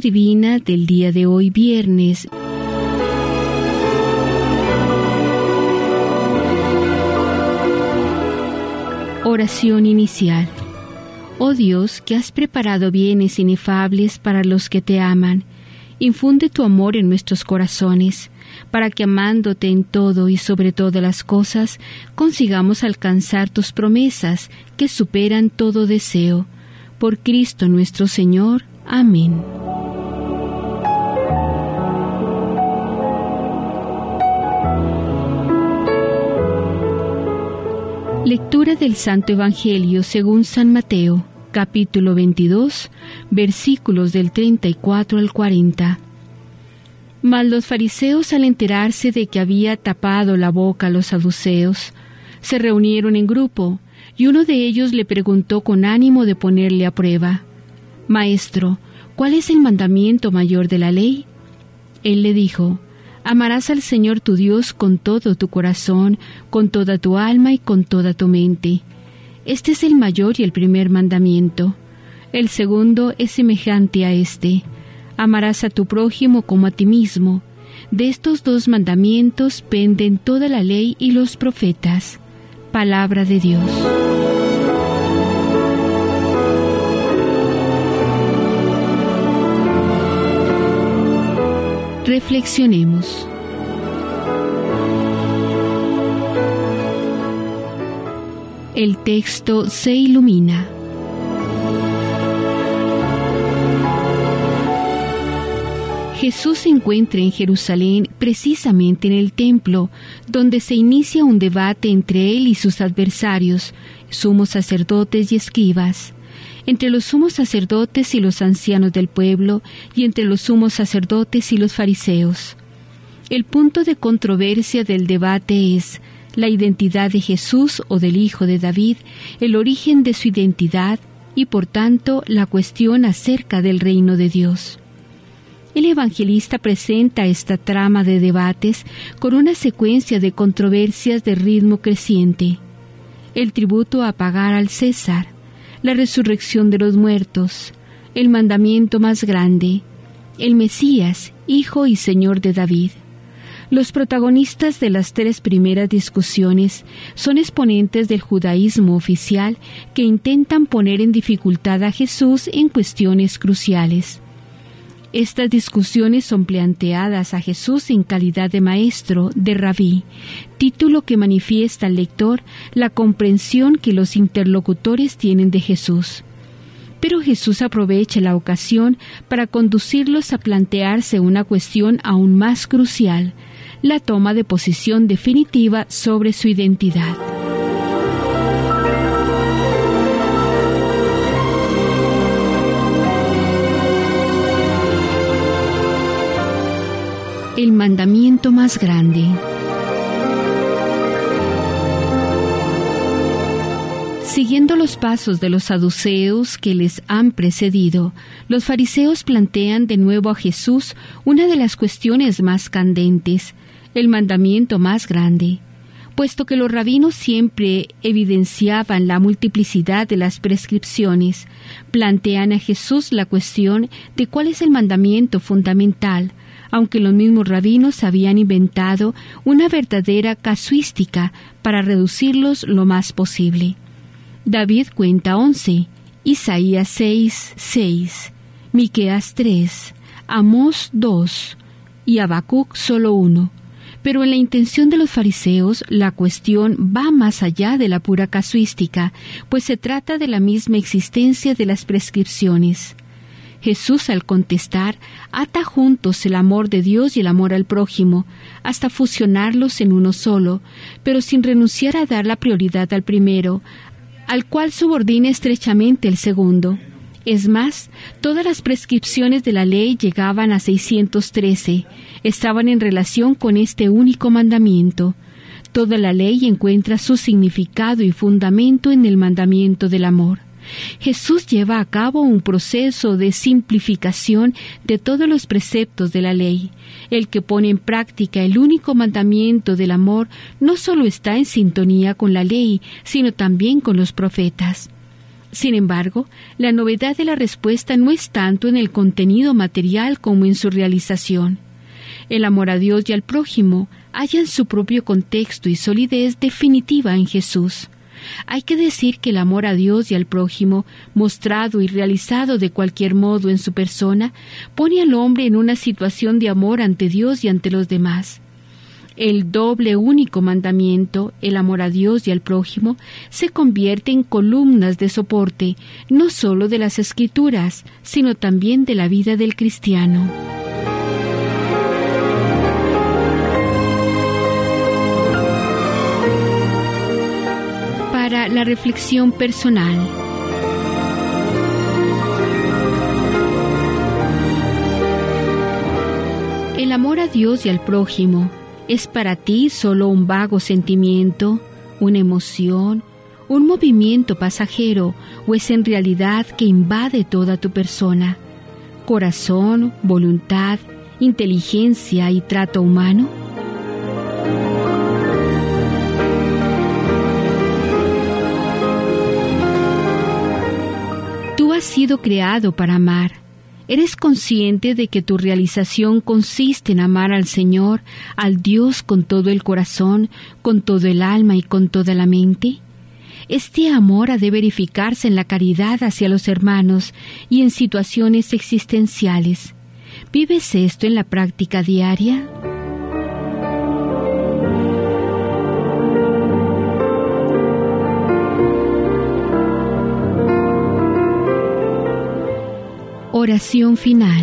Divina del día de hoy viernes. Oración inicial. Oh Dios, que has preparado bienes inefables para los que te aman, infunde tu amor en nuestros corazones, para que amándote en todo y sobre todas las cosas, consigamos alcanzar tus promesas que superan todo deseo. Por Cristo nuestro Señor. Amén. Lectura del Santo Evangelio según San Mateo, capítulo 22, versículos del 34 al 40. Mas los fariseos al enterarse de que había tapado la boca a los saduceos, se reunieron en grupo, y uno de ellos le preguntó con ánimo de ponerle a prueba, Maestro, ¿cuál es el mandamiento mayor de la ley? Él le dijo, Amarás al Señor tu Dios con todo tu corazón, con toda tu alma y con toda tu mente. Este es el mayor y el primer mandamiento. El segundo es semejante a este. Amarás a tu prójimo como a ti mismo. De estos dos mandamientos penden toda la ley y los profetas. Palabra de Dios. Reflexionemos. El texto se ilumina. Jesús se encuentra en Jerusalén precisamente en el templo, donde se inicia un debate entre él y sus adversarios, sumos sacerdotes y escribas entre los sumos sacerdotes y los ancianos del pueblo, y entre los sumos sacerdotes y los fariseos. El punto de controversia del debate es la identidad de Jesús o del Hijo de David, el origen de su identidad y por tanto la cuestión acerca del reino de Dios. El evangelista presenta esta trama de debates con una secuencia de controversias de ritmo creciente. El tributo a pagar al César, la resurrección de los muertos, el mandamiento más grande, el Mesías, Hijo y Señor de David. Los protagonistas de las tres primeras discusiones son exponentes del judaísmo oficial que intentan poner en dificultad a Jesús en cuestiones cruciales. Estas discusiones son planteadas a Jesús en calidad de maestro, de rabí, título que manifiesta al lector la comprensión que los interlocutores tienen de Jesús. Pero Jesús aprovecha la ocasión para conducirlos a plantearse una cuestión aún más crucial, la toma de posición definitiva sobre su identidad. Mandamiento más grande. Siguiendo los pasos de los saduceos que les han precedido, los fariseos plantean de nuevo a Jesús una de las cuestiones más candentes, el mandamiento más grande. Puesto que los rabinos siempre evidenciaban la multiplicidad de las prescripciones, plantean a Jesús la cuestión de cuál es el mandamiento fundamental, aunque los mismos rabinos habían inventado una verdadera casuística para reducirlos lo más posible. David cuenta 11, Isaías 6, 6, Miqueas 3, Amós 2 y Habacuc solo uno. Pero en la intención de los fariseos, la cuestión va más allá de la pura casuística, pues se trata de la misma existencia de las prescripciones. Jesús al contestar ata juntos el amor de Dios y el amor al prójimo, hasta fusionarlos en uno solo, pero sin renunciar a dar la prioridad al primero, al cual subordina estrechamente el segundo. Es más, todas las prescripciones de la ley llegaban a 613, estaban en relación con este único mandamiento. Toda la ley encuentra su significado y fundamento en el mandamiento del amor. Jesús lleva a cabo un proceso de simplificación de todos los preceptos de la ley. El que pone en práctica el único mandamiento del amor no solo está en sintonía con la ley, sino también con los profetas. Sin embargo, la novedad de la respuesta no es tanto en el contenido material como en su realización. El amor a Dios y al prójimo hallan su propio contexto y solidez definitiva en Jesús. Hay que decir que el amor a Dios y al prójimo, mostrado y realizado de cualquier modo en su persona, pone al hombre en una situación de amor ante Dios y ante los demás. El doble único mandamiento, el amor a Dios y al prójimo, se convierte en columnas de soporte, no sólo de las escrituras, sino también de la vida del cristiano. La reflexión personal. El amor a Dios y al prójimo ¿Es para ti solo un vago sentimiento, una emoción, un movimiento pasajero o es en realidad que invade toda tu persona? ¿Corazón, voluntad, inteligencia y trato humano? Has sido creado para amar ¿Eres consciente de que tu realización consiste en amar al Señor, al Dios con todo el corazón, con todo el alma y con toda la mente? Este amor ha de verificarse en la caridad hacia los hermanos y en situaciones existenciales. ¿Vives esto en la práctica diaria? Oración final.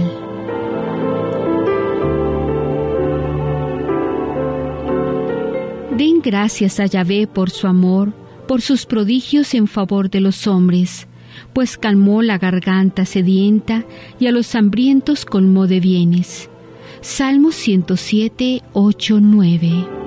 Den gracias a Yahvé por su amor, por sus prodigios en favor de los hombres, pues calmó la garganta sedienta y a los hambrientos colmó de bienes. Salmo 107, 8, 9.